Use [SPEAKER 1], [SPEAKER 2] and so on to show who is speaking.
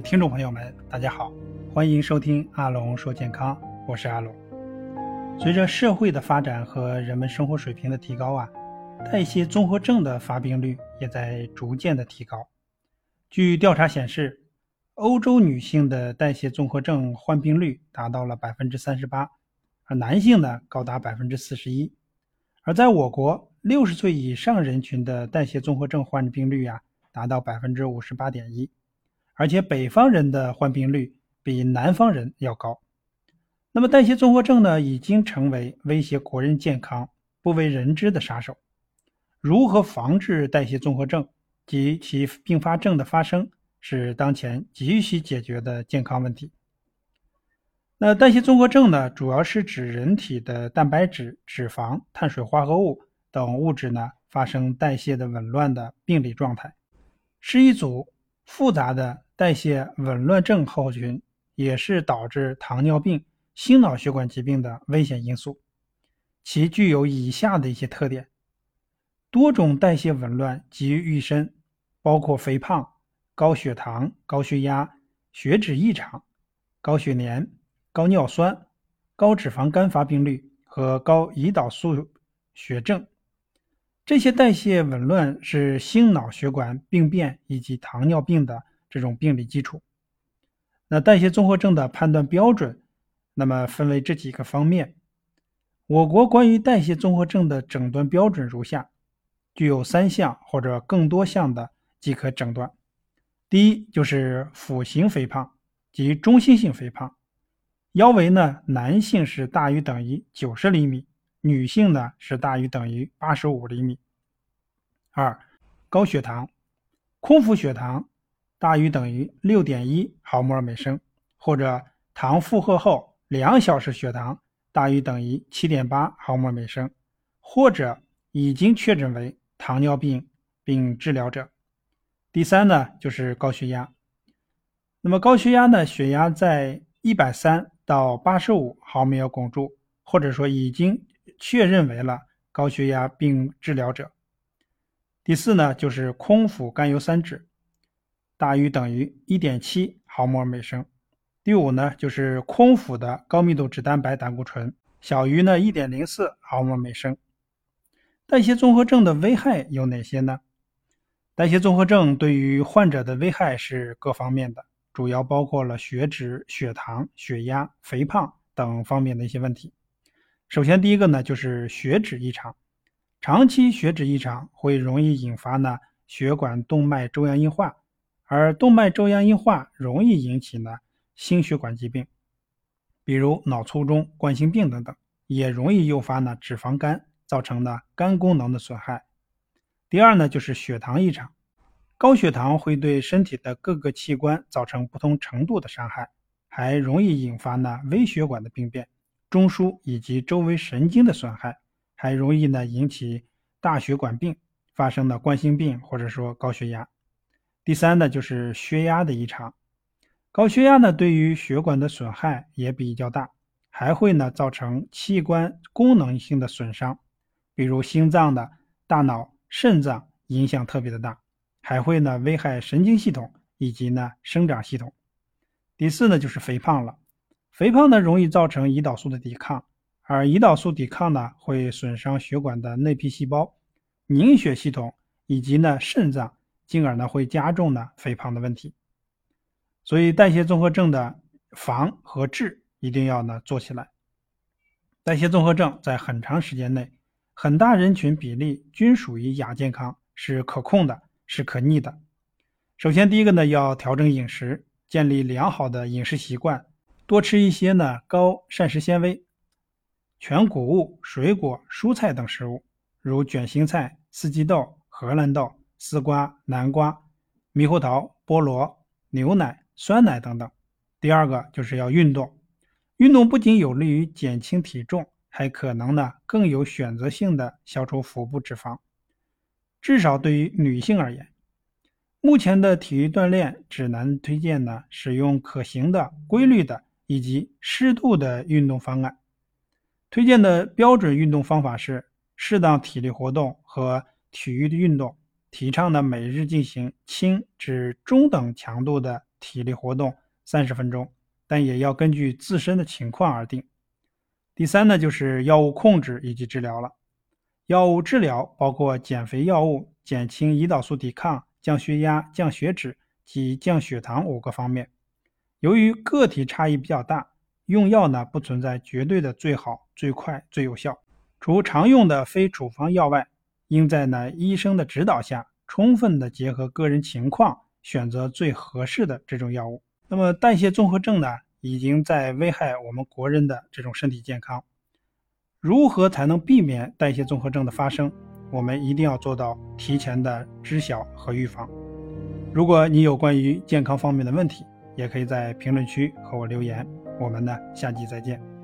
[SPEAKER 1] 听众朋友们，大家好，欢迎收听阿龙说健康，我是阿龙。随着社会的发展和人们生活水平的提高啊，代谢综合症的发病率也在逐渐的提高。据调查显示，欧洲女性的代谢综合症患病率达到了百分之三十八，而男性呢高达百分之四十一。而在我国，六十岁以上人群的代谢综合症患病率啊达到百分之五十八点一，而且北方人的患病率比南方人要高。那么，代谢综合症呢，已经成为威胁国人健康、不为人知的杀手。如何防治代谢综合症及其并发症的发生，是当前急需解决的健康问题。那代谢综合症呢，主要是指人体的蛋白质、脂肪、碳水化合物等物质呢发生代谢的紊乱的病理状态，是一组复杂的代谢紊乱症候群，也是导致糖尿病。心脑血管疾病的危险因素，其具有以下的一些特点：多种代谢紊乱集于一身，包括肥胖、高血糖、高血压、血脂异常、高血粘、高尿酸、高脂肪肝发病率和高胰岛素血症。这些代谢紊乱是心脑血管病变以及糖尿病的这种病理基础。那代谢综合症的判断标准。那么分为这几个方面，我国关于代谢综合症的诊断标准如下，具有三项或者更多项的即可诊断。第一就是腹型肥胖及中心性肥胖，腰围呢，男性是大于等于九十厘米，女性呢是大于等于八十五厘米。二，高血糖，空腹血糖大于等于六点一毫摩尔每升，或者糖负荷后。两小时血糖大于等于七点八毫摩尔每升，或者已经确诊为糖尿病并治疗者。第三呢，就是高血压。那么高血压呢，血压在一百三到八十五毫米汞柱，或者说已经确认为了高血压病治疗者。第四呢，就是空腹甘油三酯大于等于一点七毫摩尔每升。第五呢，就是空腹的高密度脂蛋白胆固醇小于呢一点零四毫摩尔每升。代谢综合症的危害有哪些呢？代谢综合症对于患者的危害是各方面的，主要包括了血脂、血糖、血压、肥胖等方面的一些问题。首先，第一个呢就是血脂异常，长期血脂异常会容易引发呢血管动脉粥样硬化，而动脉粥样硬化容易引起呢。心血管疾病，比如脑卒中、冠心病等等，也容易诱发呢脂肪肝，造成呢肝功能的损害。第二呢，就是血糖异常，高血糖会对身体的各个器官造成不同程度的伤害，还容易引发呢微血管的病变、中枢以及周围神经的损害，还容易呢引起大血管病，发生的冠心病或者说高血压。第三呢，就是血压的异常。高血压呢，对于血管的损害也比较大，还会呢造成器官功能性的损伤，比如心脏的、大脑、肾脏影响特别的大，还会呢危害神经系统以及呢生长系统。第四呢就是肥胖了，肥胖呢容易造成胰岛素的抵抗，而胰岛素抵抗呢会损伤血管的内皮细胞、凝血系统以及呢肾脏，进而呢会加重呢肥胖的问题。所以代谢综合症的防和治一定要呢做起来。代谢综合症在很长时间内，很大人群比例均属于亚健康，是可控的，是可逆的。首先，第一个呢要调整饮食，建立良好的饮食习惯，多吃一些呢高膳食纤维、全谷物、水果、蔬菜等食物，如卷心菜、四季豆、荷兰豆、丝瓜、南瓜、猕猴桃、菠萝、牛奶。酸奶等等。第二个就是要运动，运动不仅有利于减轻体重，还可能呢更有选择性的消除腹部脂肪。至少对于女性而言，目前的体育锻炼指南推荐呢使用可行的、规律的以及适度的运动方案。推荐的标准运动方法是适当体力活动和体育的运动，提倡呢每日进行轻至中等强度的。体力活动三十分钟，但也要根据自身的情况而定。第三呢，就是药物控制以及治疗了。药物治疗包括减肥药物、减轻胰岛素抵抗、降血压、降血脂及降血糖五个方面。由于个体差异比较大，用药呢不存在绝对的最好、最快、最有效。除常用的非处方药外，应在呢医生的指导下，充分的结合个人情况，选择最合适的这种药物。那么代谢综合症呢，已经在危害我们国人的这种身体健康。如何才能避免代谢综合症的发生？我们一定要做到提前的知晓和预防。如果你有关于健康方面的问题，也可以在评论区和我留言。我们呢，下期再见。